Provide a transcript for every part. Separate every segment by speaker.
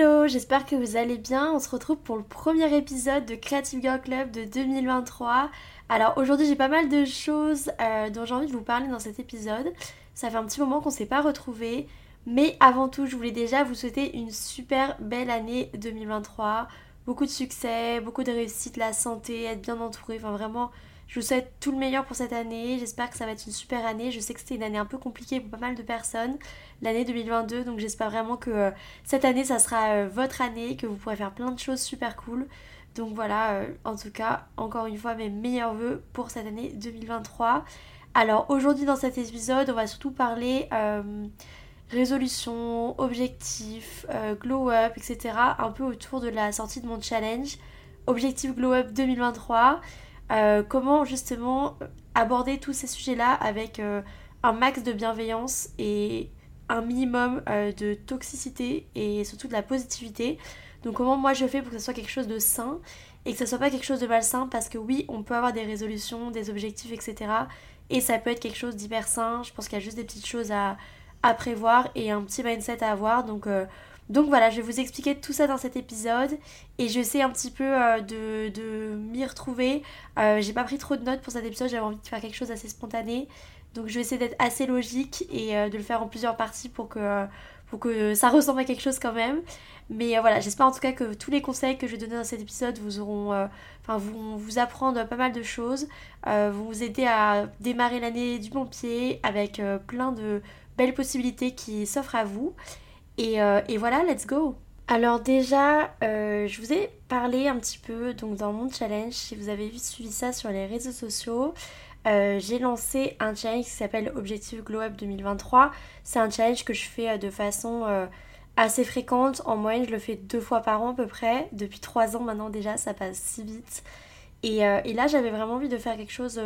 Speaker 1: Hello, j'espère que vous allez bien. On se retrouve pour le premier épisode de Creative Girl Club de 2023. Alors aujourd'hui j'ai pas mal de choses euh, dont j'ai envie de vous parler dans cet épisode. Ça fait un petit moment qu'on s'est pas retrouvés. Mais avant tout, je voulais déjà vous souhaiter une super belle année 2023. Beaucoup de succès, beaucoup de réussite, la santé, être bien entouré. Enfin vraiment, je vous souhaite tout le meilleur pour cette année. J'espère que ça va être une super année. Je sais que c'était une année un peu compliquée pour pas mal de personnes, l'année 2022. Donc j'espère vraiment que euh, cette année, ça sera euh, votre année, que vous pourrez faire plein de choses super cool. Donc voilà, euh, en tout cas, encore une fois, mes meilleurs voeux pour cette année 2023. Alors aujourd'hui, dans cet épisode, on va surtout parler résolution, objectifs, glow up, etc. Un peu autour de la sortie de mon challenge. Objectif glow up 2023. Euh, comment justement aborder tous ces sujets-là avec euh, un max de bienveillance et un minimum euh, de toxicité et surtout de la positivité. Donc comment moi je fais pour que ce soit quelque chose de sain et que ce soit pas quelque chose de malsain? Parce que oui, on peut avoir des résolutions, des objectifs, etc. Et ça peut être quelque chose d'hyper sain. Je pense qu'il y a juste des petites choses à, à, prévoir et un petit mindset à avoir. Donc donc voilà, je vais vous expliquer tout ça dans cet épisode et je sais un petit peu euh, de, m'y retrouver. Euh, j'ai pas pris trop de notes pour cet épisode, j'avais envie de faire quelque chose d'assez spontané. Donc je vais essayer d'être assez logique et euh, de le faire en plusieurs parties pour que, ça ressemble à quelque chose quand même. Mais voilà, j'espère en tout cas que tous les conseils que je vais donner dans cet épisode vous auront, enfin vous, vous apprendre pas mal de choses, vont vous aider à démarrer l'année du bon pied avec plein de belles possibilités qui s'offrent à vous. Euh, et, voilà, let's go alors déjà, euh, je vous ai parlé un petit peu donc dans mon challenge, si vous avez suivi ça sur les réseaux sociaux, euh, j'ai lancé un challenge qui s'appelle Objectif Glow Up 2023. C'est un challenge que je fais de façon assez fréquente. En moyenne, je le fais deux fois par an à peu près. Depuis trois ans maintenant déjà, ça passe si vite. Et, et là, j'avais vraiment envie de faire quelque chose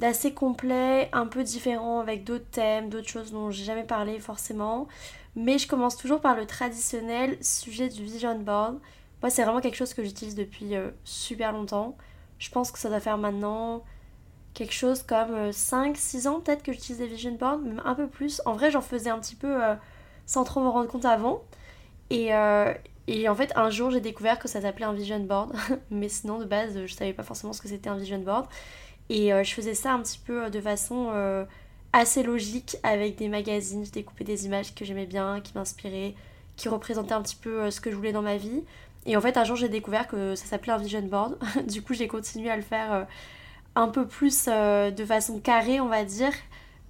Speaker 1: d'assez complet, un peu différent, avec d'autres thèmes, d'autres choses dont j'ai jamais parlé forcément. Mais je commence toujours par le traditionnel sujet du vision board. Moi, c'est vraiment quelque chose que j'utilise depuis euh, super longtemps. Je pense que ça doit faire maintenant quelque chose comme 5-6 euh, ans peut-être que j'utilise des vision boards, même un peu plus. En vrai, j'en faisais un petit peu euh, sans trop me rendre compte avant. Et, et en fait, un jour, j'ai découvert que ça s'appelait un vision board. Mais sinon, de base, je savais pas forcément ce que c'était un vision board. Et je faisais ça un petit peu de façon assez logique avec des magazines. Je découpais des images que j'aimais bien, qui m'inspiraient, qui représentaient un petit peu euh, ce que je voulais dans ma vie. Et en fait, un jour, j'ai découvert que ça s'appelait un vision board. du coup, j'ai continué à le faire euh, un peu plus euh, de façon carrée, on va dire,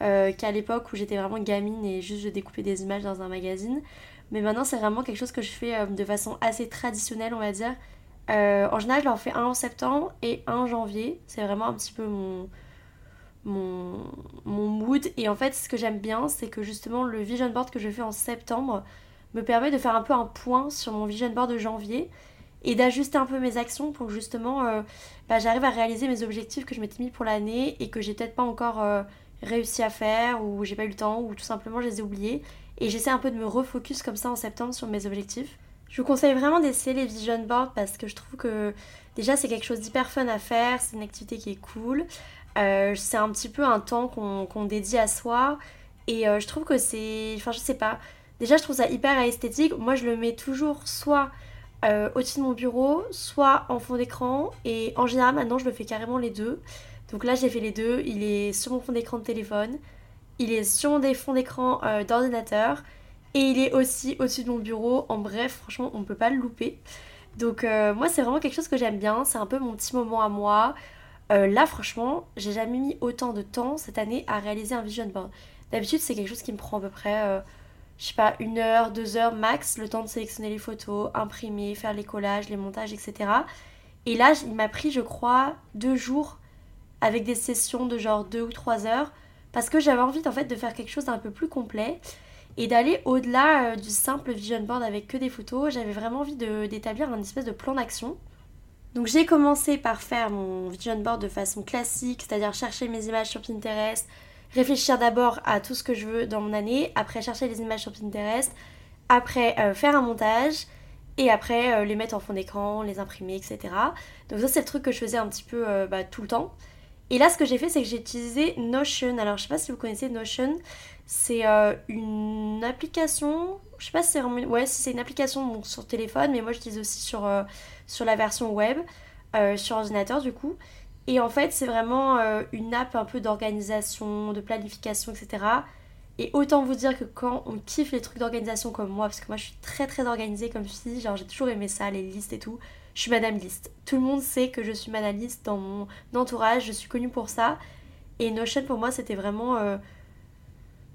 Speaker 1: qu'à l'époque où j'étais vraiment gamine et juste je découpais des images dans un magazine. Mais maintenant, c'est vraiment quelque chose que je fais de façon assez traditionnelle, on va dire. En général, je leur fais un en septembre et un en janvier. C'est vraiment un petit peu mon, mon, mon mood. Et en fait, ce que j'aime bien, c'est que justement, le vision board que je fais en septembre me permet de faire un peu un point sur mon vision board de janvier et d'ajuster un peu mes actions pour que justement euh, bah, j'arrive à réaliser mes objectifs que je m'étais mis pour l'année et que j'ai peut-être pas encore euh, réussi à faire ou j'ai pas eu le temps ou tout simplement je les ai oubliés. Et j'essaie un peu de me refocus comme ça en septembre sur mes objectifs. Je vous conseille vraiment d'essayer les vision boards parce que je trouve que déjà c'est quelque chose d'hyper fun à faire, c'est une activité qui est cool. Euh, c'est un petit peu un temps qu'on dédie à soi. Et euh, je trouve que c'est. Enfin, je sais pas. Déjà, je trouve ça hyper esthétique. Moi, je le mets toujours soit euh, au-dessus de mon bureau, soit en fond d'écran. Et en général, maintenant, je le fais carrément les deux. Donc là, j'ai fait les deux. Il est sur mon fond d'écran de téléphone. Il est sur mon fond d'écran d'ordinateur. Et il est aussi au-dessus de mon bureau. En bref, franchement, on ne peut pas le louper. Donc moi, c'est vraiment quelque chose que j'aime bien. C'est un peu mon petit moment à moi. Euh, là, franchement, j'ai jamais mis autant de temps cette année à réaliser un vision board. D'habitude, c'est quelque chose qui me prend à peu près, euh, je sais pas, une heure, deux heures max, le temps de sélectionner les photos, imprimer, faire les collages, les montages, etc. Et là, il m'a pris, je crois, deux jours avec des sessions de genre deux ou trois heures parce que j'avais envie en fait de faire quelque chose d'un peu plus complet et d'aller au-delà euh, du simple vision board avec que des photos. J'avais vraiment envie d'établir un espèce de plan d'action donc j'ai commencé par faire mon vision board de façon classique, c'est-à-dire chercher mes images sur Pinterest, réfléchir d'abord à tout ce que je veux dans mon année, après chercher les images sur Pinterest, après euh, faire un montage et après euh, les mettre en fond d'écran, les imprimer, etc. Donc ça c'est le truc que je faisais un petit peu bah, tout le temps. Et là, ce que j'ai fait, c'est que j'ai utilisé Notion. Alors, je sais pas si vous connaissez Notion. C'est euh, une application. Je sais pas si c'est ouais, si c'est une application sur téléphone, mais moi j'utilise aussi sur, euh, sur la version web, euh, sur ordinateur du coup. Et en fait, c'est vraiment une app un peu d'organisation, de planification, etc. Et autant vous dire que quand on kiffe les trucs d'organisation comme moi, parce que moi je suis très très organisée comme fille, genre j'ai toujours aimé ça, les listes et tout, je suis Madame Liste. Tout le monde sait que je suis Madame Liste dans mon entourage, je suis connue pour ça. Et Notion pour moi c'était vraiment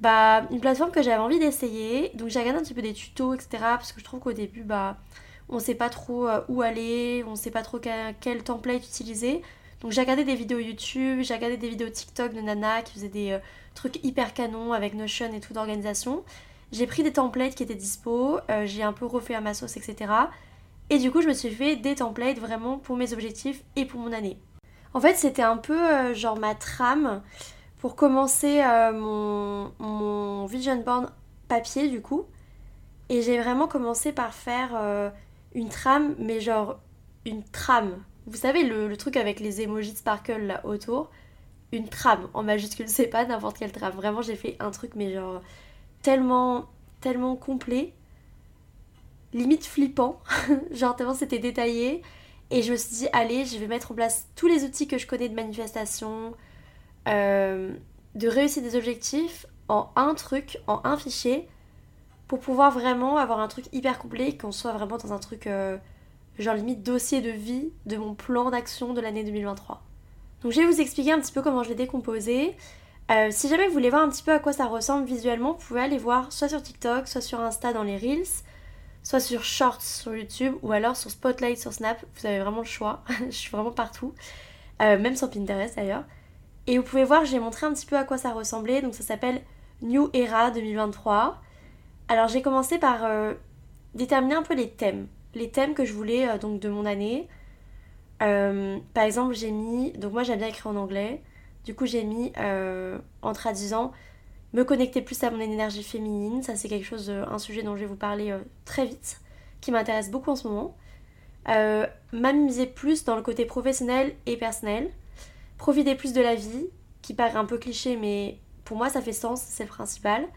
Speaker 1: bah, une plateforme que j'avais envie d'essayer. Donc j'ai regardé un petit peu des tutos, etc. Parce que je trouve qu'au début, bah, on sait pas trop euh, où aller, on sait pas trop quel, template utiliser. Donc j'ai regardé des vidéos YouTube, j'ai regardé des vidéos TikTok de Nana qui faisaient des euh, trucs hyper canons avec Notion et tout d'organisation. J'ai pris des templates qui étaient dispo, euh, j'ai un peu refait à ma sauce, etc. Et du coup, je me suis fait des templates vraiment pour mes objectifs et pour mon année. En fait, c'était un peu genre ma trame pour commencer euh, mon, vision board papier du coup. Et j'ai vraiment commencé par faire euh, une trame, mais genre une trame. Vous savez, le, truc avec les emojis de sparkle là autour. Une trame en majuscule, c'est pas n'importe quelle trame. Vraiment, j'ai fait un truc, mais genre tellement, tellement complet. Limite flippant. genre tellement c'était détaillé. Et je me suis dit, allez, je vais mettre en place tous les outils que je connais de manifestation, euh, de réussir des objectifs en un truc, en un fichier, pour pouvoir vraiment avoir un truc hyper complet qu'on soit vraiment dans un truc euh, genre limite dossier de vie de mon plan d'action de l'année 2023. Donc je vais vous expliquer un petit peu comment je l'ai décomposé. Euh, si jamais vous voulez voir un petit peu à quoi ça ressemble visuellement, vous pouvez aller voir soit sur TikTok, soit sur Insta dans les Reels, soit sur Shorts sur YouTube, ou alors sur Spotlight sur Snap. Vous avez vraiment le choix. je suis vraiment partout. même sur Pinterest d'ailleurs. Et vous pouvez voir, j'ai montré un petit peu à quoi ça ressemblait. Donc ça s'appelle New Era 2023. Alors j'ai commencé par euh, déterminer un peu les thèmes. Les thèmes que je voulais euh, donc de mon année. Euh, par exemple, j'ai mis. Donc moi j'aime bien écrire en anglais. Du coup j'ai mis en traduisant me connecter plus à mon énergie féminine. Ça c'est quelque chose, un sujet dont je vais vous parler très vite, qui m'intéresse beaucoup en ce moment. M'amuser plus dans le côté professionnel et personnel profiter plus de la vie, qui paraît un peu cliché, mais pour moi ça fait sens, c'est le principal.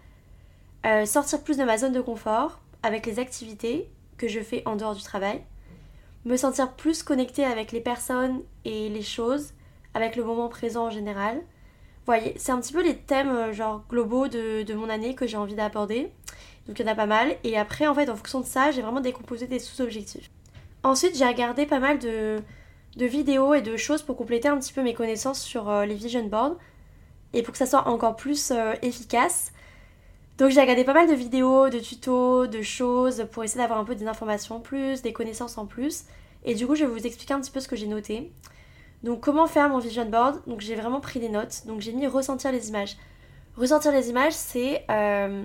Speaker 1: Euh, sortir plus de ma zone de confort avec les activités que je fais en dehors du travail. Me sentir plus connectée avec les personnes et les choses, avec le moment présent en général. Voyez, c'est un petit peu les thèmes euh, genre globaux de, de mon année que j'ai envie d'aborder. Donc il y en a pas mal. Et après, en fait, en fonction de ça, j'ai vraiment décomposé des sous-objectifs. Ensuite, j'ai regardé pas mal de, de vidéos et de choses pour compléter un petit peu mes connaissances sur euh, les vision boards et pour que ça soit encore plus euh, efficace. Donc j'ai regardé pas mal de vidéos, de tutos, de choses pour essayer d'avoir un peu des informations en plus, des connaissances en plus. Et du coup, je vais vous expliquer un petit peu ce que j'ai noté. Donc comment faire mon vision board? Donc j'ai vraiment pris des notes. Donc j'ai mis ressentir les images. Ressentir les images, c'est euh,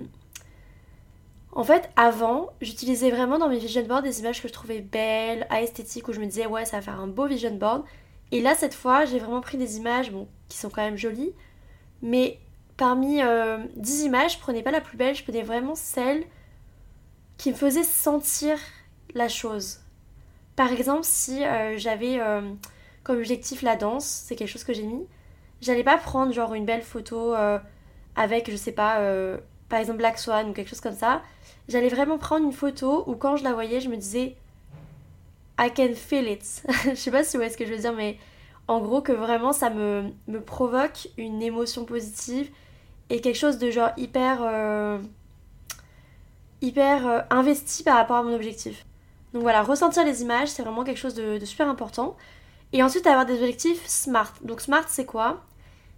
Speaker 1: en fait, avant, j'utilisais vraiment dans mes vision boards des images que je trouvais belles, à esthétique, où je me disais ouais, ça va faire un beau vision board. Et là, cette fois, j'ai vraiment pris des images qui sont quand même jolies, mais parmi 10 euh, images, je prenais pas la plus belle, je prenais vraiment celle qui me faisait sentir la chose. Par exemple, si euh, j'avais euh, comme objectif la danse, c'est quelque chose que j'ai mis, j'allais pas prendre genre une belle photo avec, je sais pas, par exemple Black Swan ou quelque chose comme ça j'allais vraiment prendre une photo où quand je la voyais, je me disais I can feel it. je sais pas si vous voyez ce que je veux dire, mais en gros que vraiment ça me, me provoque une émotion positive et quelque chose de genre hyper euh, hyper euh, investi par rapport à mon objectif. Donc voilà, ressentir les images, c'est vraiment quelque chose de, de, super important. Et ensuite avoir des objectifs SMART. Donc SMART c'est quoi?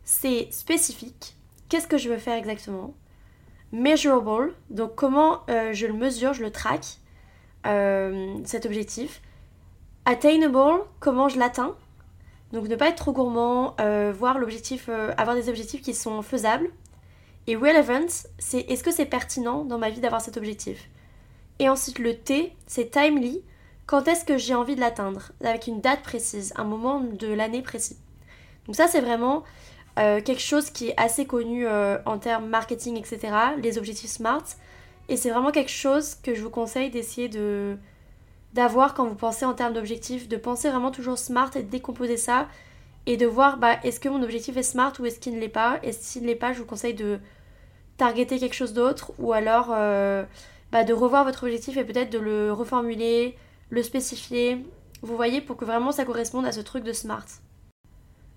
Speaker 1: C'est spécifique. Qu'est-ce que je veux faire exactement? Measurable, donc comment euh, je le mesure, je le track, euh, cet objectif. Attainable, comment je l'atteins. Donc ne pas être trop gourmand, euh, voir l'objectif, avoir des objectifs qui sont faisables. Et relevant, c'est est-ce que c'est pertinent dans ma vie d'avoir cet objectif. Et ensuite le T, c'est timely, quand est-ce que j'ai envie de l'atteindre, avec une date précise, un moment de l'année précis. Donc ça c'est vraiment euh, quelque chose qui est assez connu euh, en termes marketing, etc., les objectifs SMART. Et c'est vraiment quelque chose que je vous conseille d'essayer de d'avoir quand vous pensez en termes d'objectifs, de penser vraiment toujours SMART et de décomposer ça et de voir bah, est-ce que mon objectif est smart ou est-ce qu'il ne l'est pas? Et s'il ne l'est pas, je vous conseille de targeter quelque chose d'autre ou alors euh, bah, de revoir votre objectif et peut-être de le reformuler, le spécifier. Vous voyez, pour que vraiment ça corresponde à ce truc de smart.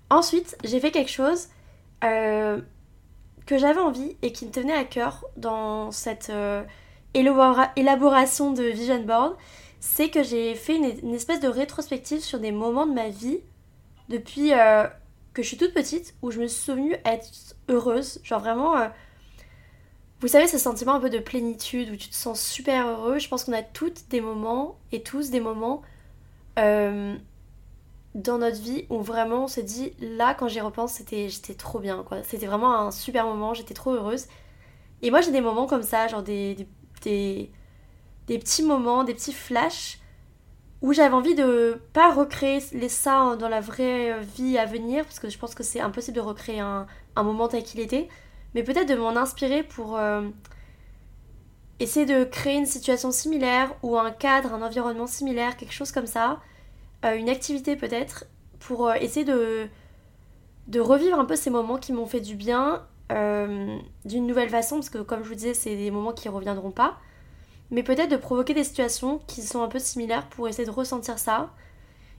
Speaker 1: Ensuite, j'ai fait quelque chose euh, que j'avais envie et qui me tenait à cœur dans cette euh, élaboration de Vision Board. C'est que j'ai fait une, espèce de rétrospective sur des moments de ma vie depuis euh, que je suis toute petite où je me suis souvenue être heureuse. Genre vraiment, vous savez, ce sentiment un peu de plénitude où tu te sens super heureux. Je pense qu'on a toutes des moments et tous des moments dans notre vie où vraiment on se dit là quand j'y repense c'était j'étais trop bien quoi. C'était vraiment un super moment j'étais trop heureuse. Et moi j'ai des moments comme ça genre des, des, des, petits moments des petits flashs où j'avais envie de pas recréer les ça dans la vraie vie à venir parce que je pense que c'est impossible de recréer un, un moment tel qu'il était mais peut-être de m'en inspirer pour euh, essayer de créer une situation similaire ou un cadre un environnement similaire quelque chose comme ça une activité peut-être pour euh, essayer de, de revivre un peu ces moments qui m'ont fait du bien euh, d'une nouvelle façon, parce que comme je vous disais, c'est des moments qui reviendront pas. Mais peut-être de provoquer des situations qui sont un peu similaires pour essayer de ressentir ça.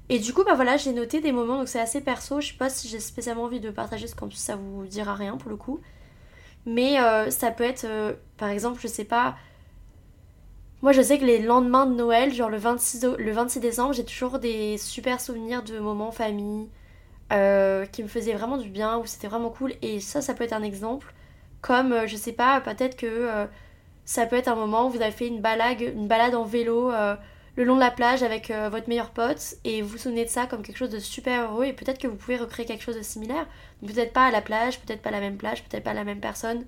Speaker 1: Et du coup, bah voilà, j'ai noté des moments, donc c'est assez perso. Je sais pas si j'ai spécialement envie de partager, qu'en plus ça vous dira rien pour le coup. Mais ça peut être, par exemple, je sais pas, moi, je sais que les lendemains de Noël, genre le 26, le 26 décembre, j'ai toujours des super souvenirs de moments famille euh, qui me faisaient vraiment du bien, où c'était vraiment cool. Et ça, ça peut être un exemple. Comme, euh, je sais pas, peut-être que euh, ça peut être un moment où vous avez fait une balade, une balade en vélo le long de la plage avec votre meilleur pote et vous vous souvenez de ça comme quelque chose de super heureux. Et peut-être que vous pouvez recréer quelque chose de similaire. Peut-être pas à la plage, peut-être pas la même plage, peut-être pas la même personne.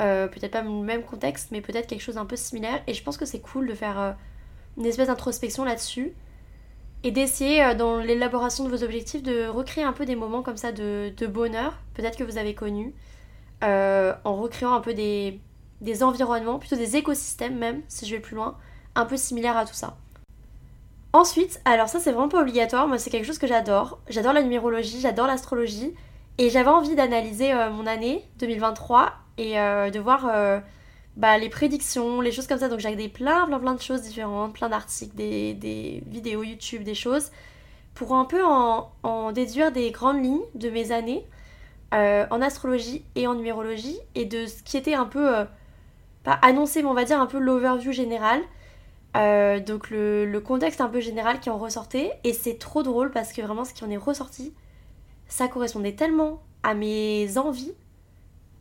Speaker 1: Euh, peut-être pas le même contexte, mais peut-être quelque chose un peu similaire. Et je pense que c'est cool de faire euh, une espèce d'introspection là-dessus et d'essayer euh, dans l'élaboration de vos objectifs de recréer un peu des moments comme ça de, bonheur, peut-être que vous avez connu, en recréant un peu des, des environnements, plutôt des écosystèmes même, si je vais plus loin, un peu similaires à tout ça. Ensuite, alors ça c'est vraiment pas obligatoire, moi c'est quelque chose que j'adore. J'adore la numérologie, j'adore l'astrologie. Et j'avais envie d'analyser mon année 2023 et euh, de voir euh, bah, les prédictions, les choses comme ça. Donc j'ai des plein, plein, plein de choses différentes, plein d'articles, des, vidéos YouTube, des choses, pour un peu en, déduire des grandes lignes de mes années euh, en astrologie et en numérologie et de ce qui était un peu, pas annoncé, mais on va dire un peu l'overview général. donc le, le, contexte un peu général qui en ressortait et c'est trop drôle parce que vraiment ce qui en est ressorti ça correspondait tellement à mes envies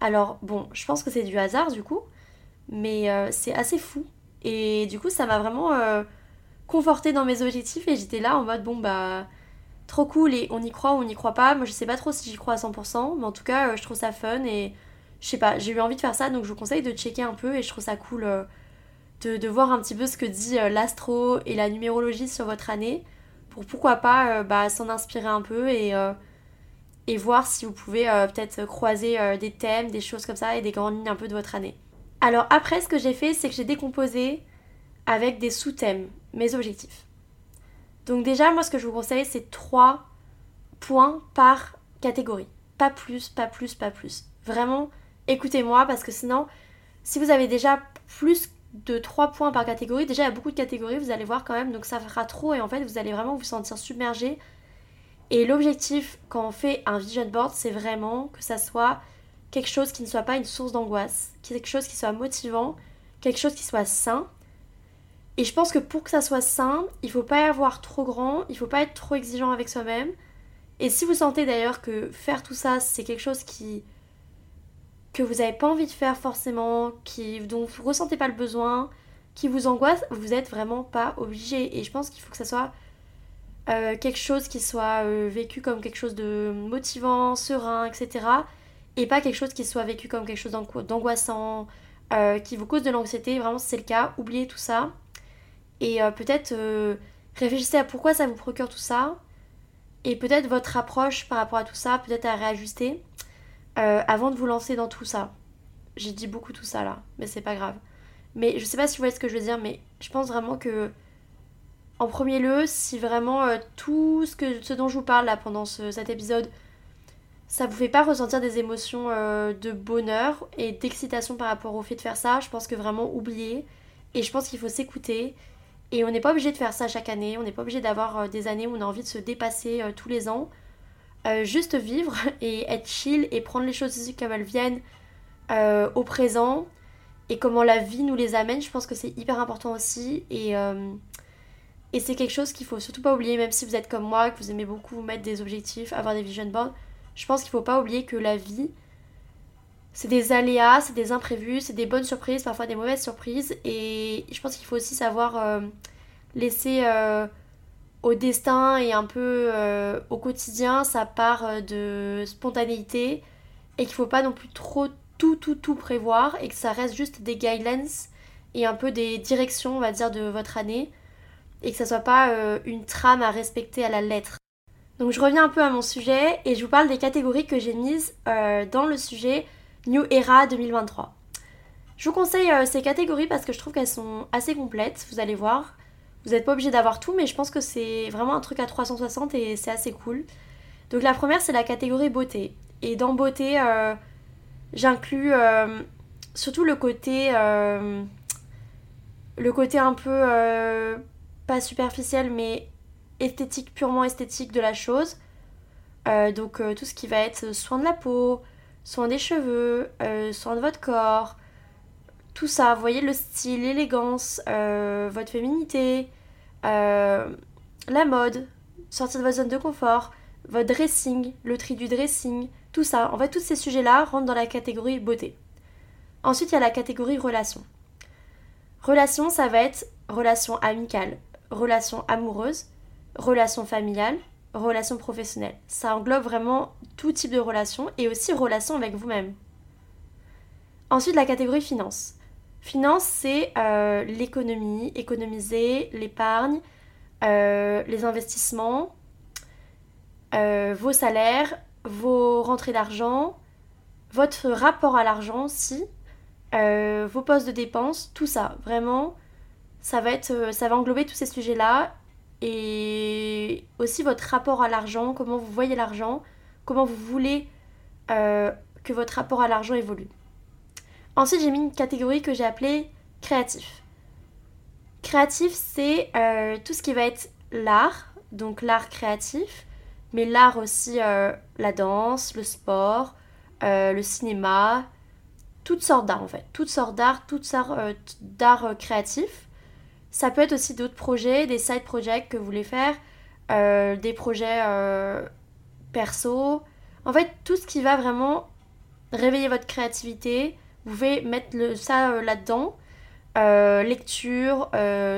Speaker 1: alors bon, je pense que c'est du hasard du coup, mais euh, c'est assez fou. Et du coup, ça m'a vraiment euh, conforté dans mes objectifs et j'étais là en mode bon bah trop cool et on y croit ou on n'y croit pas. Moi je sais pas trop si j'y crois à 100%, mais en tout cas euh, je trouve ça fun et je sais pas, j'ai eu envie de faire ça donc je vous conseille de checker un peu et je trouve ça cool de, voir un petit peu ce que dit l'astro et la numérologie sur votre année pour pourquoi pas bah, s'en inspirer un peu et et voir si vous pouvez euh, peut-être croiser euh, des thèmes, des choses comme ça et des grandes lignes un peu de votre année. Alors après, ce que j'ai fait, c'est que j'ai décomposé avec des sous-thèmes mes objectifs. Donc déjà, moi, ce que je vous conseille, c'est trois points par catégorie. Pas plus, pas plus, pas plus. Vraiment, écoutez-moi parce que sinon, si vous avez déjà plus de trois points par catégorie, déjà il y a beaucoup de catégories, vous allez voir quand même, donc ça fera trop et en fait vous allez vraiment vous sentir submergé et l'objectif quand on fait un vision board, c'est vraiment que ça soit quelque chose qui ne soit pas une source d'angoisse, quelque chose qui soit motivant, quelque chose qui soit sain. Et je pense que pour que ça soit sain, il faut pas y avoir trop grand, il faut pas être trop exigeant avec soi-même. Et si vous sentez d'ailleurs que faire tout ça, c'est quelque chose qui que vous n'avez pas envie de faire forcément, qui, dont vous ressentez pas le besoin, qui vous angoisse, vous n'êtes vraiment pas obligé. Et je pense qu'il faut que ça soit euh, quelque chose qui soit euh, vécu comme quelque chose de motivant, serein, etc. Et pas quelque chose qui soit vécu comme quelque chose d'angoissant, euh, qui vous cause de l'anxiété. Vraiment, si c'est le cas, oubliez tout ça. Et peut-être réfléchissez à pourquoi ça vous procure tout ça. Et peut-être votre approche par rapport à tout ça, peut-être à réajuster avant de vous lancer dans tout ça. J'ai dit beaucoup tout ça là, mais c'est pas grave. Mais je sais pas si vous voyez ce que je veux dire, mais je pense vraiment que en premier lieu, si vraiment euh, tout ce, que, ce dont je vous parle là pendant cet épisode, ça vous fait pas ressentir des émotions euh, de bonheur et d'excitation par rapport au fait de faire ça, je pense que vraiment oublier. Et je pense qu'il faut s'écouter. Et on n'est pas obligé de faire ça chaque année, on n'est pas obligé d'avoir euh, des années où on a envie de se dépasser tous les ans. juste vivre et être chill et prendre les choses comme elles viennent au présent et comment la vie nous les amène, je pense que c'est hyper important aussi. Et, et c'est quelque chose qu'il faut surtout pas oublier, même si vous êtes comme moi, que vous aimez beaucoup mettre des objectifs, avoir des vision boards. Je pense qu'il faut pas oublier que la vie, c'est des aléas, c'est des imprévus, c'est des bonnes surprises, parfois des mauvaises surprises. Et je pense qu'il faut aussi savoir euh, laisser euh, au destin et un peu au quotidien sa part de spontanéité. Et qu'il faut pas non plus trop tout, tout, tout prévoir et que ça reste juste des guidelines et un peu des directions, on va dire, de votre année et que ça soit pas euh, une trame à respecter à la lettre. Donc je reviens un peu à mon sujet et je vous parle des catégories que j'ai mises euh, dans le sujet New Era 2023. Je vous conseille euh, ces catégories parce que je trouve qu'elles sont assez complètes, vous allez voir. Vous n'êtes pas obligé d'avoir tout, mais je pense que c'est vraiment un truc à 360 et c'est assez cool. Donc la première, c'est la catégorie beauté. Et dans beauté, J'inclus surtout le côté, le côté un peu pas superficiel mais esthétique, purement esthétique de la chose. donc tout ce qui va être soin de la peau, soin des cheveux, soin de votre corps, tout ça, voyez le style, l'élégance, votre féminité, la mode, sortir de votre zone de confort, votre dressing, le tri du dressing, tout ça, en fait, tous ces sujets-là rentrent dans la catégorie beauté. Ensuite, il y a la catégorie relation. Relation, ça va être relation amicale, relation amoureuse, relation familiale, relation professionnelle. Ça englobe vraiment tout type de relation et aussi relation avec vous-même. Ensuite, la catégorie finance. Finance, c'est euh, l'économie, économiser, l'épargne, euh, les investissements, euh, vos salaires, vos rentrées d'argent, votre rapport à l'argent aussi, vos postes de dépenses, tout ça. Vraiment, ça va, être, euh, ça va englober tous ces sujets-là. Et aussi votre rapport à l'argent, comment vous voyez l'argent, comment vous voulez euh, que votre rapport à l'argent évolue. Ensuite, j'ai mis une catégorie que j'ai appelée créatif. Créatif, c'est tout ce qui va être l'art, donc l'art créatif, mais l'art aussi, euh, la danse, le sport, euh, le cinéma, toutes sortes d'art en fait, toutes sortes d'art, toutes sortes euh, d'art créatif. Ça peut être aussi d'autres projets, des side projects que vous voulez faire, des projets perso. En fait, tout ce qui va vraiment réveiller votre créativité, vous pouvez mettre le, ça là-dedans. lecture,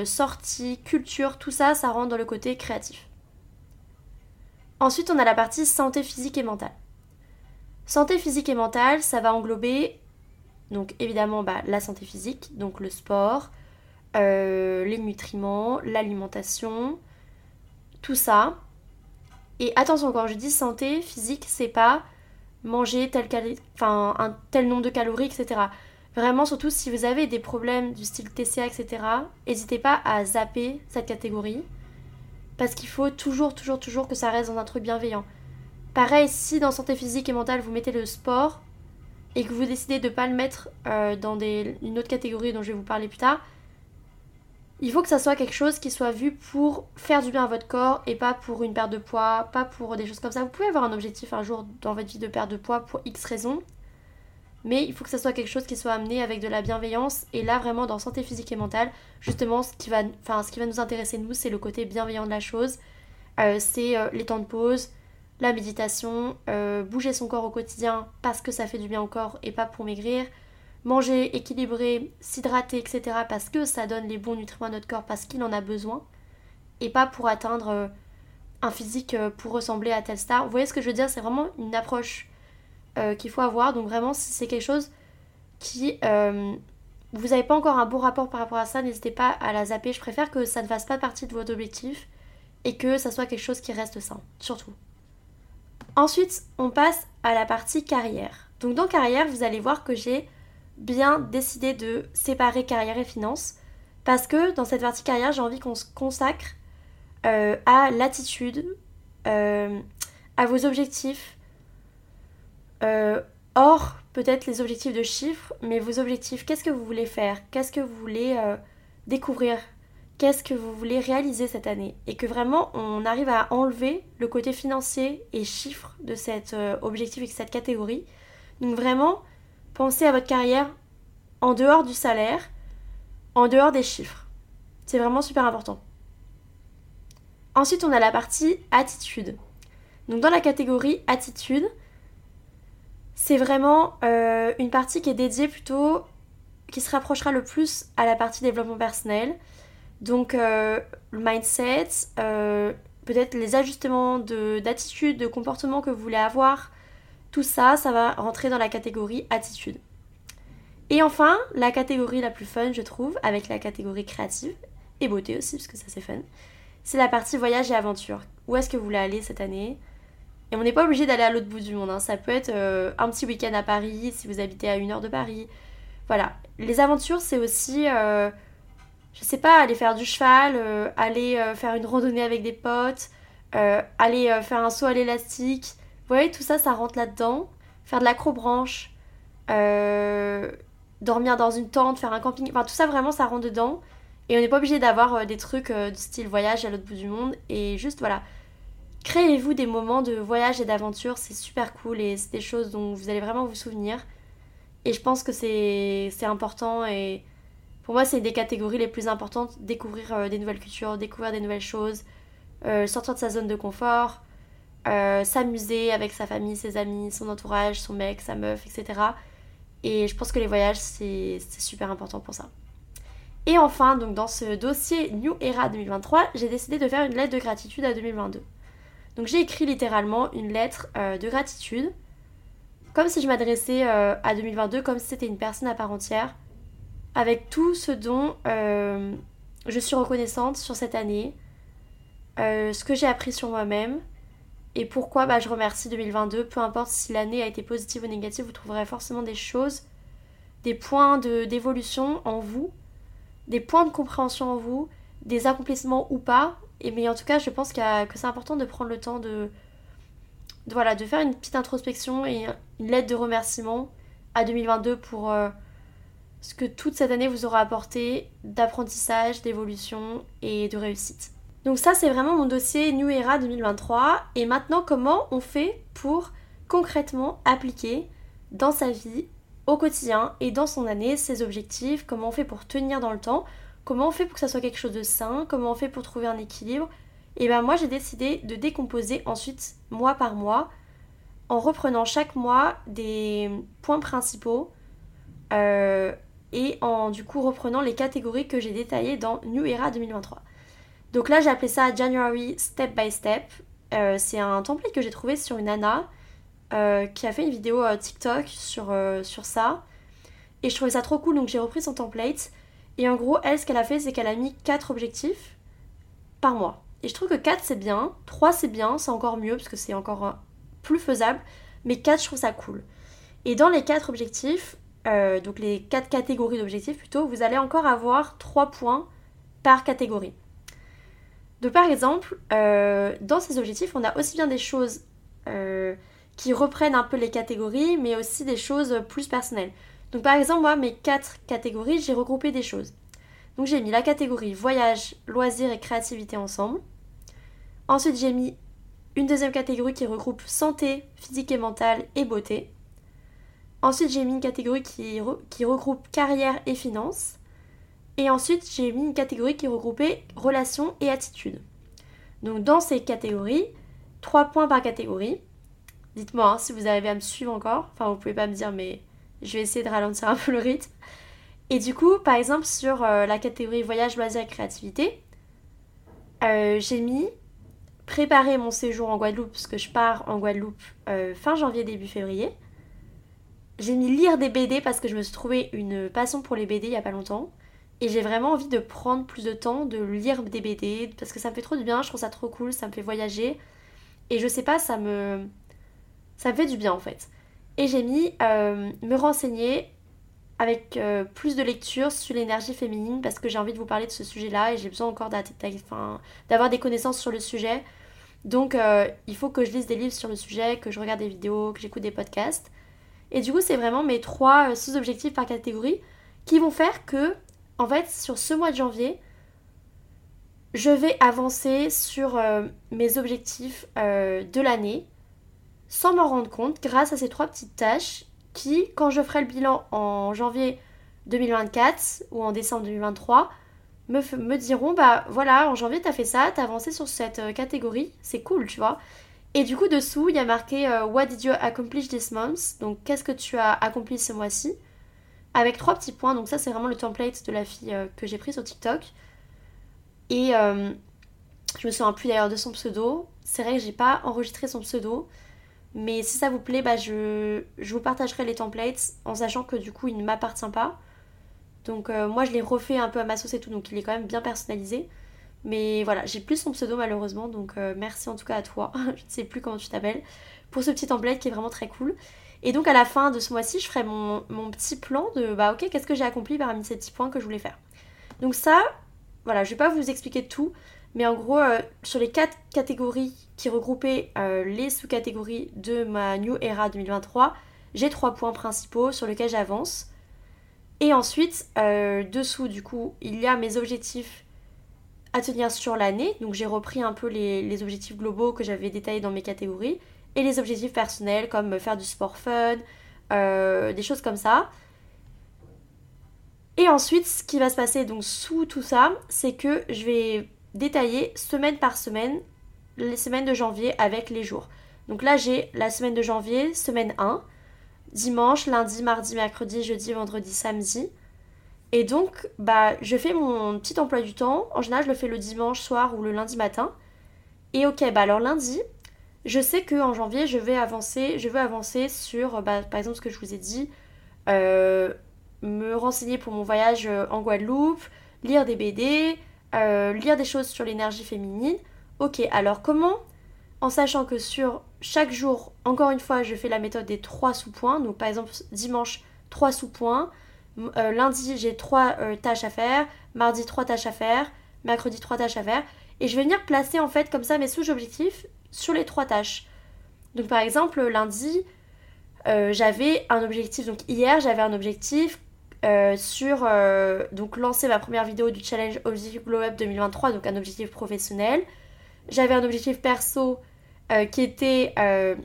Speaker 1: sortie, culture, tout ça, ça rentre dans le côté créatif. Ensuite, on a la partie santé physique et mentale. Santé physique et mentale, ça va englober donc évidemment bah, la santé physique, donc le sport, euh, les nutriments, l'alimentation, tout ça. Et attention, quand je dis santé physique, c'est pas manger tel, enfin, un tel nombre de calories, etc. Vraiment, surtout si vous avez des problèmes du style TCA, etc., n'hésitez pas à zapper cette catégorie parce qu'il faut toujours, toujours, toujours que ça reste dans un truc bienveillant. Pareil, si dans santé physique et mentale vous mettez le sport et que vous décidez de ne pas le mettre euh, dans une autre catégorie dont je vais vous parler plus tard, il faut que ça soit quelque chose qui soit vu pour faire du bien à votre corps et pas pour une perte de poids, pas pour des choses comme ça. Vous pouvez avoir un objectif un jour dans votre vie de perte de poids pour X raisons, mais il faut que ça soit quelque chose qui soit amené avec de la bienveillance. Et là, vraiment, dans santé physique et mentale, justement, ce qui va, enfin, ce qui va nous intéresser, nous, c'est le côté bienveillant de la chose. Euh, c'est euh, les temps de pause, la méditation, euh, bouger son corps au quotidien parce que ça fait du bien au corps et pas pour maigrir. Manger équilibré, s'hydrater, etc. parce que ça donne les bons nutriments à notre corps parce qu'il en a besoin. Et pas pour atteindre un physique pour ressembler à telle star. Vous voyez ce que je veux dire? C'est vraiment une approche euh, qu'il faut avoir. Donc vraiment, si c'est quelque chose qui... Euh, vous n'avez pas encore un bon rapport par rapport à ça, n'hésitez pas à la zapper. Je préfère que ça ne fasse pas partie de votre objectif et que ça soit quelque chose qui reste sain, surtout. Ensuite, on passe à la partie carrière. Donc dans carrière, vous allez voir que j'ai bien décidé de séparer carrière et finance parce que dans cette partie carrière, j'ai envie qu'on se consacre euh, à l'attitude, euh, à vos objectifs, euh, hors peut-être les objectifs de chiffres, mais vos objectifs, qu'est-ce que vous voulez faire? Qu'est-ce que vous voulez découvrir? Qu'est-ce que vous voulez réaliser cette année? Et que vraiment on arrive à enlever le côté financier et chiffres de cet objectif et de cette catégorie. Donc vraiment, pensez à votre carrière en dehors du salaire, en dehors des chiffres. C'est vraiment super important. Ensuite, on a la partie attitude. Donc dans la catégorie attitude, c'est vraiment euh, une partie qui est dédiée plutôt, qui se rapprochera le plus à la partie développement personnel. Donc euh, le mindset, euh, peut-être les ajustements d'attitude, de, de comportement que vous voulez avoir, tout ça, ça va rentrer dans la catégorie attitude. Et enfin, la catégorie la plus fun, je trouve, avec la catégorie créative et beauté aussi, parce que ça c'est fun, c'est la partie voyage et aventure. Où est-ce que vous voulez aller cette année? Et on n'est pas obligé d'aller à l'autre bout du monde. Hein. Ça peut être euh, un petit week-end à Paris si vous habitez à une heure de Paris. Voilà. Les aventures, c'est aussi, euh, je sais pas, aller faire du cheval, euh, aller faire une randonnée avec des potes, aller faire un saut à l'élastique. Voyez, tout ça, ça rentre là-dedans. Faire de l'acrobranche, dormir dans une tente, faire un camping. Enfin, tout ça, vraiment, ça rentre dedans. Et on n'est pas obligé d'avoir euh, des trucs euh, du style voyage à l'autre bout du monde. Et juste voilà, créez-vous des moments de voyage et d'aventure, c'est super cool et c'est des choses dont vous allez vraiment vous souvenir. Et je pense que c'est important et pour moi c'est des catégories les plus importantes, découvrir euh, des nouvelles cultures, découvrir des nouvelles choses, sortir de sa zone de confort, s'amuser avec sa famille, ses amis, son entourage, son mec, sa meuf, etc. Et je pense que les voyages c'est super important pour ça. Et enfin, donc dans ce dossier New Era 2023, j'ai décidé de faire une lettre de gratitude à 2022. Donc j'ai écrit littéralement une lettre euh, de gratitude, comme si je m'adressais euh, à 2022, comme si c'était une personne à part entière, avec tout ce dont euh, je suis reconnaissante sur cette année, ce que j'ai appris sur moi-même, et pourquoi bah, je remercie 2022, peu importe si l'année a été positive ou négative, vous trouverez forcément des choses, des points d'évolution en vous des points de compréhension en vous, des accomplissements ou pas. Et, mais en tout cas, je pense que c'est important de prendre le temps de, voilà, de faire une petite introspection et une lettre de remerciement à 2022 pour euh, ce que toute cette année vous aura apporté d'apprentissage, d'évolution et de réussite. Donc ça, c'est vraiment mon dossier New Era 2023. Et maintenant, comment on fait pour concrètement appliquer dans sa vie au quotidien et dans son année ses objectifs, comment on fait pour tenir dans le temps, comment on fait pour que ça soit quelque chose de sain, comment on fait pour trouver un équilibre. Et ben moi j'ai décidé de décomposer ensuite mois par mois en reprenant chaque mois des points principaux euh, et en du coup reprenant les catégories que j'ai détaillées dans New Era 2023. Donc là j'ai appelé ça January Step by Step. Euh, c'est un template que j'ai trouvé sur une Anna euh, qui a fait une vidéo euh, TikTok sur, sur ça. Et je trouvais ça trop cool, donc j'ai repris son template. Et en gros, elle, ce qu'elle a fait, c'est qu'elle a mis 4 objectifs par mois. Et je trouve que 4 c'est bien, 3 c'est bien, c'est encore mieux parce que c'est encore plus faisable. Mais 4, je trouve ça cool. Et dans les 4 objectifs, donc les 4 catégories d'objectifs plutôt, vous allez encore avoir 3 points par catégorie. Donc par exemple, dans ces objectifs, on a aussi bien des choses qui reprennent un peu les catégories, mais aussi des choses plus personnelles. Donc par exemple, moi, mes quatre catégories, j'ai regroupé des choses. Donc j'ai mis la catégorie voyage, loisirs et créativité ensemble. Ensuite, j'ai mis une deuxième catégorie qui regroupe santé, physique et mentale et beauté. Ensuite, j'ai mis une catégorie qui, qui regroupe carrière et finances. Et ensuite, j'ai mis une catégorie qui regroupait relations et attitudes. Donc dans ces catégories, trois points par catégorie. Dites-moi hein, si vous arrivez à me suivre encore. Enfin, vous pouvez pas me dire, mais je vais essayer de ralentir un peu le rythme. Et du coup, par exemple, sur euh, la catégorie voyage, loisirs créativité, euh, j'ai mis préparer mon séjour en Guadeloupe, parce que je pars en Guadeloupe euh, fin janvier, début février. J'ai mis lire des BD parce que je me suis trouvé une passion pour les BD il y a pas longtemps. Et j'ai vraiment envie de prendre plus de temps, de lire des BD, parce que ça me fait trop du bien, je trouve ça trop cool, ça me fait voyager. Et je sais pas, ça me ça me fait du bien en fait. Et j'ai mis euh, me renseigner avec euh, plus de lectures sur l'énergie féminine parce que j'ai envie de vous parler de ce sujet-là et j'ai besoin encore d'avoir des connaissances sur le sujet. Donc euh, il faut que je lise des livres sur le sujet, que je regarde des vidéos, que j'écoute des podcasts. Et du coup, c'est vraiment mes trois sous-objectifs par catégorie qui vont faire que, en fait, sur ce mois de janvier, je vais avancer sur mes objectifs de l'année sans m'en rendre compte grâce à ces trois petites tâches qui, quand je ferai le bilan en janvier 2024 ou en décembre 2023, me, me diront bah voilà, en janvier t'as fait ça, t'as avancé sur cette euh, catégorie, c'est cool, tu vois. Et du coup, dessous, il y a marqué euh, What did you accomplish this month? Donc, qu'est-ce que tu as accompli ce mois-ci? Avec trois petits points. Donc, ça, c'est vraiment le template de la fille euh, que j'ai pris sur TikTok. Et je me souviens plus d'ailleurs de son pseudo. C'est vrai que j'ai pas enregistré son pseudo. Mais si ça vous plaît, bah, je, vous partagerai les templates en sachant que du coup, il ne m'appartient pas. Donc euh, moi, je l'ai refait un peu à ma sauce et tout, donc il est quand même bien personnalisé. Mais voilà, j'ai plus son pseudo malheureusement, donc euh, merci en tout cas à toi, je ne sais plus comment tu t'appelles, pour ce petit template qui est vraiment très cool. Et donc à la fin de ce mois-ci, je ferai mon, petit plan de bah ok, qu'est-ce que j'ai accompli parmi ces petits points que je voulais faire. Donc ça, voilà, je vais pas vous expliquer tout, mais en gros, euh, sur les quatre catégories qui regroupaient euh, les sous-catégories de ma New Era 2023, j'ai trois points principaux sur lesquels j'avance. Et ensuite, euh, dessous, du coup, il y a mes objectifs à tenir sur l'année. Donc j'ai repris un peu les, objectifs globaux que j'avais détaillés dans mes catégories. Et les objectifs personnels comme faire du sport fun, des choses comme ça. Et ensuite, ce qui va se passer donc sous tout ça, c'est que je vais détailler semaine par semaine les semaines de janvier avec les jours. Donc là, j'ai la semaine de janvier, semaine 1, dimanche, lundi, mardi, mercredi, jeudi, vendredi, samedi. Et donc, bah, je fais mon petit emploi du temps. En général, je le fais le dimanche soir ou le lundi matin. Et ok, bah alors lundi, je sais que en janvier, je vais avancer, je veux avancer sur, bah, par exemple, ce que je vous ai dit, euh, me renseigner pour mon voyage en Guadeloupe, lire des BD, euh, lire des choses sur l'énergie féminine. Ok, alors comment? En sachant que sur chaque jour, encore une fois, je fais la méthode des trois sous-points. Donc par exemple, dimanche, trois sous-points. Euh, lundi, j'ai trois euh, tâches à faire. Mardi, trois tâches à faire. Mercredi, trois tâches à faire. Et je vais venir placer en fait comme ça mes sous-objectifs sur les trois tâches. Donc par exemple, lundi, j'avais un objectif. Donc hier, j'avais un objectif euh, sur euh, donc lancer ma première vidéo du challenge Objectif Glow Up 2023, donc un objectif professionnel. J'avais un objectif perso euh, qui était,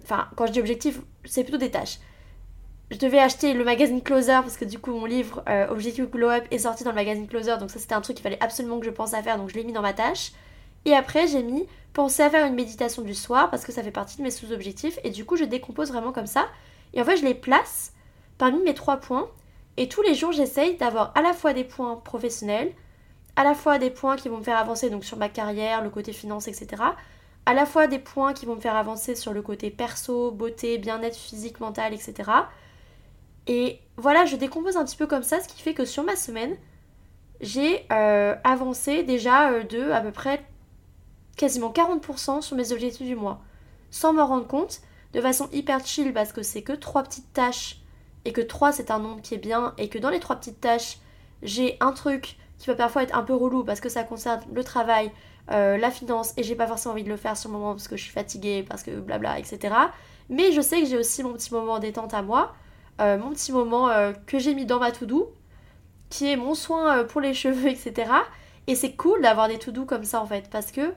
Speaker 1: enfin quand je dis objectif, c'est plutôt des tâches. Je devais acheter le magazine Closer parce que du coup mon livre Objectif Glow Up est sorti dans le magazine Closer, donc ça c'était un truc qu'il fallait absolument que je pense à faire, donc je l'ai mis dans ma tâche. Et après j'ai mis penser à faire une méditation du soir parce que ça fait partie de mes sous-objectifs et du coup je décompose vraiment comme ça. Et en fait je les place parmi mes trois points et tous les jours, j'essaye d'avoir à la fois des points professionnels, à la fois des points qui vont me faire avancer donc sur ma carrière, le côté finance, etc. À la fois des points qui vont me faire avancer sur le côté perso, beauté, bien-être physique, mental, etc. Et voilà, je décompose un petit peu comme ça, ce qui fait que sur ma semaine, j'ai euh, avancé déjà euh, de à peu près quasiment 40% sur mes objectifs du mois. Sans m'en rendre compte, de façon hyper chill parce que c'est que trois petites tâches et que 3 c'est un nombre qui est bien et que dans les trois petites tâches, j'ai un truc qui peut parfois être un peu relou parce que ça concerne le travail, euh, la finance et j'ai pas forcément envie de le faire sur le moment parce que je suis fatiguée, parce que blabla, etc. Mais je sais que j'ai aussi mon petit moment détente à moi, euh, mon petit moment euh, que j'ai mis dans ma to-do, qui est mon soin pour les cheveux, etc. Et c'est cool d'avoir des to-do comme ça en fait parce que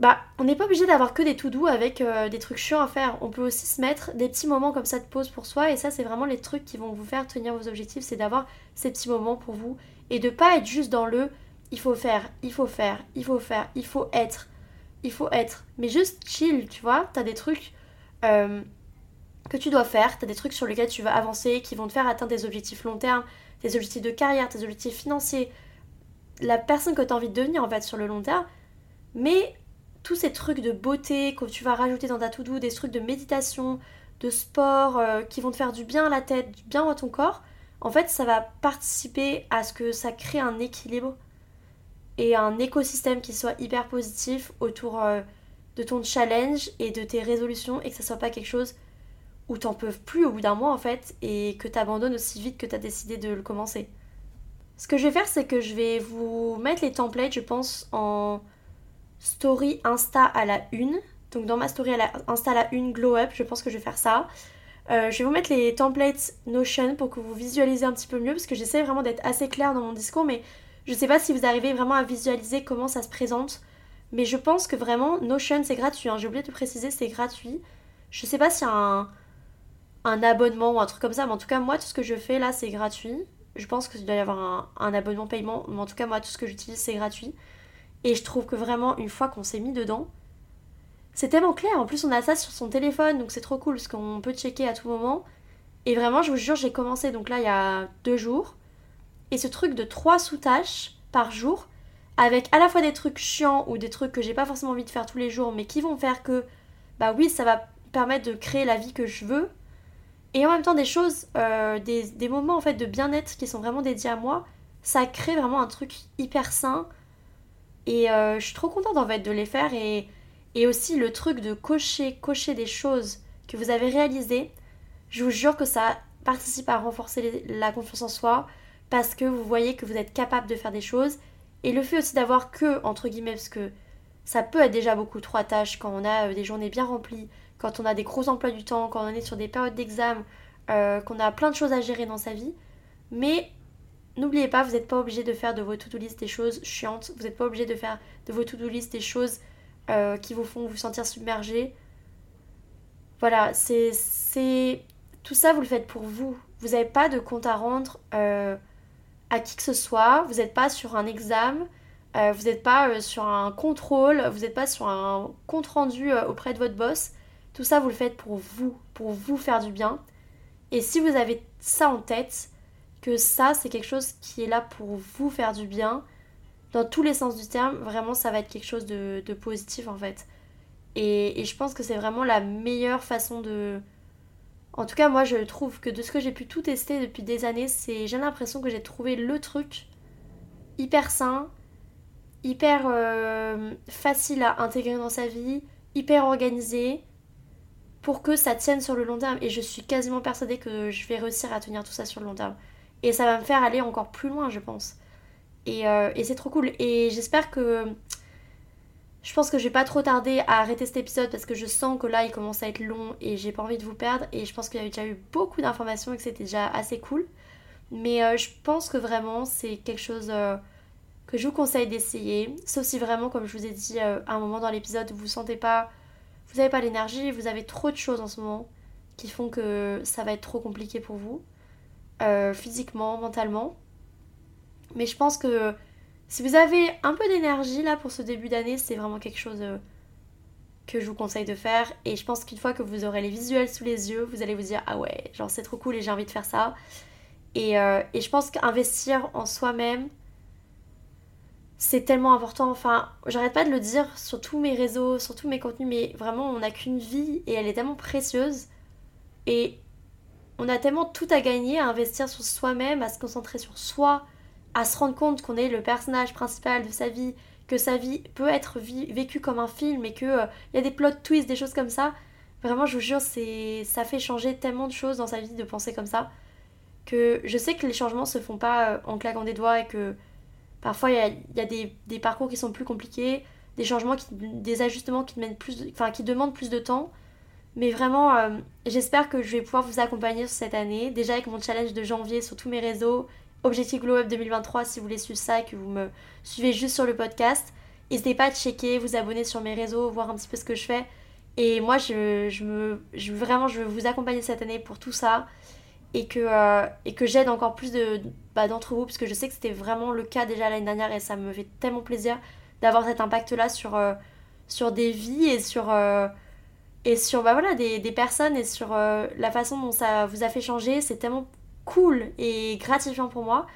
Speaker 1: bah, on n'est pas obligé d'avoir que des tout doux avec euh, des trucs chiants à faire. On peut aussi se mettre des petits moments comme ça de pause pour soi. Et ça, c'est vraiment les trucs qui vont vous faire tenir vos objectifs. C'est d'avoir ces petits moments pour vous. Et de pas être juste dans le il faut faire, il faut faire, il faut faire, il faut être, il faut être. Mais juste chill, tu vois. T'as des trucs euh, que tu dois faire. T'as des trucs sur lesquels tu vas avancer qui vont te faire atteindre des objectifs long terme, tes objectifs de carrière, tes objectifs financiers. La personne que tu as envie de devenir en fait sur le long terme. Mais tous ces trucs de beauté que tu vas rajouter dans ta to-do, des trucs de méditation, de sport euh, qui vont te faire du bien à la tête, du bien à ton corps, en fait, ça va participer à ce que ça crée un équilibre et un écosystème qui soit hyper positif autour euh, de ton challenge et de tes résolutions et que ça soit pas quelque chose où t'en peux plus au bout d'un mois en fait et que t'abandonnes aussi vite que t'as décidé de le commencer. Ce que je vais faire, c'est que je vais vous mettre les templates, je pense, en story Insta à la une. Donc dans ma story Insta à la une Glow Up, je pense que je vais faire ça. Euh, je vais vous mettre les templates Notion pour que vous visualisez un petit peu mieux parce que j'essaie vraiment d'être assez claire dans mon discours, mais je sais pas si vous arrivez vraiment à visualiser comment ça se présente. Mais je pense que vraiment Notion c'est gratuit. Hein. J'ai oublié de préciser, c'est gratuit. Je sais pas s'il y a un, un abonnement ou un truc comme ça, mais en tout cas moi tout ce que je fais là c'est gratuit. Je pense qu'il doit y avoir un, un abonnement paiement, mais en tout cas moi tout ce que j'utilise c'est gratuit. Et je trouve que vraiment une fois qu'on s'est mis dedans, c'est tellement clair. En plus, on a ça sur son téléphone, donc c'est trop cool parce qu'on peut checker à tout moment. Et vraiment, je vous jure, j'ai commencé donc là il y a deux jours. Et ce truc de trois sous-tâches par jour, avec à la fois des trucs chiants ou des trucs que j'ai pas forcément envie de faire tous les jours, mais qui vont faire que, bah oui, ça va permettre de créer la vie que je veux. Et en même temps, des choses, euh, des, des, moments en fait de bien-être qui sont vraiment dédiés à moi, ça crée vraiment un truc hyper sain. Et euh, je suis trop contente en fait de les faire et et aussi le truc de cocher, cocher des choses que vous avez réalisées, je vous jure que ça participe à renforcer la confiance en soi parce que vous voyez que vous êtes capable de faire des choses. Et le fait aussi d'avoir que, entre guillemets, parce que ça peut être déjà beaucoup trois tâches quand on a euh, des journées bien remplies, quand on a des gros emplois du temps, quand on est sur des périodes d'examen, euh, qu'on a plein de choses à gérer dans sa vie. Mais n'oubliez pas, vous n'êtes pas obligé de faire de vos to-do list des choses chiantes, vous n'êtes pas obligé de faire de vos to-do list des choses euh, qui vous font vous sentir submergé. Voilà, c'est. Tout ça, vous le faites pour vous. Vous n'avez pas de compte à rendre euh, à qui que ce soit. Vous n'êtes pas sur un examen. Euh, vous n'êtes pas sur un contrôle. Vous n'êtes pas sur un compte rendu auprès de votre boss. Tout ça, vous le faites pour vous, pour vous faire du bien. Et si vous avez ça en tête, que ça, c'est quelque chose qui est là pour vous faire du bien, dans tous les sens du terme, vraiment ça va être quelque chose de, positif en fait. Et, je pense que c'est vraiment la meilleure façon de... En tout cas moi je trouve que de ce que j'ai pu tout tester depuis des années, c'est j'ai l'impression que j'ai trouvé le truc hyper sain, hyper euh, facile à intégrer dans sa vie, hyper organisé pour que ça tienne sur le long terme. Et je suis quasiment persuadée que je vais réussir à tenir tout ça sur le long terme. Et ça va me faire aller encore plus loin, je pense. Euh, et, c'est trop cool. Et j'espère que. Je pense que je vais pas trop tarder à arrêter cet épisode parce que je sens que là il commence à être long et j'ai pas envie de vous perdre. Et je pense qu'il y a déjà eu beaucoup d'informations et que c'était déjà assez cool. Mais euh, je pense que vraiment c'est quelque chose euh, que je vous conseille d'essayer. Sauf si vraiment, comme je vous ai dit à un moment dans l'épisode, vous sentez pas. Vous n'avez pas l'énergie, vous avez trop de choses en ce moment qui font que ça va être trop compliqué pour vous. Physiquement, mentalement. Mais je pense que si vous avez un peu d'énergie là pour ce début d'année, c'est vraiment quelque chose euh, que je vous conseille de faire. Et je pense qu'une fois que vous aurez les visuels sous les yeux, vous allez vous dire ah ouais, genre c'est trop cool et j'ai envie de faire ça. Et, euh, et je pense qu'investir en soi-même, c'est tellement important. Enfin, j'arrête pas de le dire sur tous mes réseaux, sur tous mes contenus, mais vraiment, on n'a qu'une vie et elle est tellement précieuse. Et on a tellement tout à gagner à investir sur soi-même, à se concentrer sur soi, à se rendre compte qu'on est le personnage principal de sa vie, que sa vie peut être vécue comme un film et qu'il euh, y a des plot twists, des choses comme ça. Vraiment, je vous jure, ça fait changer tellement de choses dans sa vie de penser comme ça que je sais que les changements se font pas euh, en claquant des doigts et que parfois il y a, des, parcours qui sont plus compliqués, des changements, des ajustements qui demandent plus de temps. Mais vraiment, euh, j'espère que je vais pouvoir vous accompagner sur cette année. Déjà avec mon challenge de janvier sur tous mes réseaux, Objectif Glow Up 2023 si vous voulez suivre ça et que vous me suivez juste sur le podcast. N'hésitez pas à checker, vous abonner sur mes réseaux, voir un petit peu ce que je fais. Et moi, je, je me, je, vraiment, je veux vous accompagner cette année pour tout ça et que, euh, que j'aide encore plus de, bah, d'entre vous, parce que je sais que c'était vraiment le cas déjà l'année dernière et ça me fait tellement plaisir d'avoir cet impact-là sur, euh, sur des vies et sur, et sur bah, voilà, des, des personnes et sur la façon dont ça vous a fait changer. C'est tellement cool et gratifiant pour moi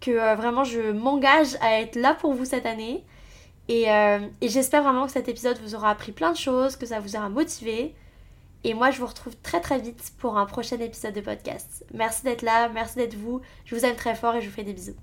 Speaker 1: que euh, vraiment je m'engage à être là pour vous cette année. Et, euh, et j'espère vraiment que cet épisode vous aura appris plein de choses, que ça vous aura motivé. Et moi, je vous retrouve très très vite pour un prochain épisode de podcast. Merci d'être là, merci d'être vous. Je vous aime très fort et je vous fais des bisous.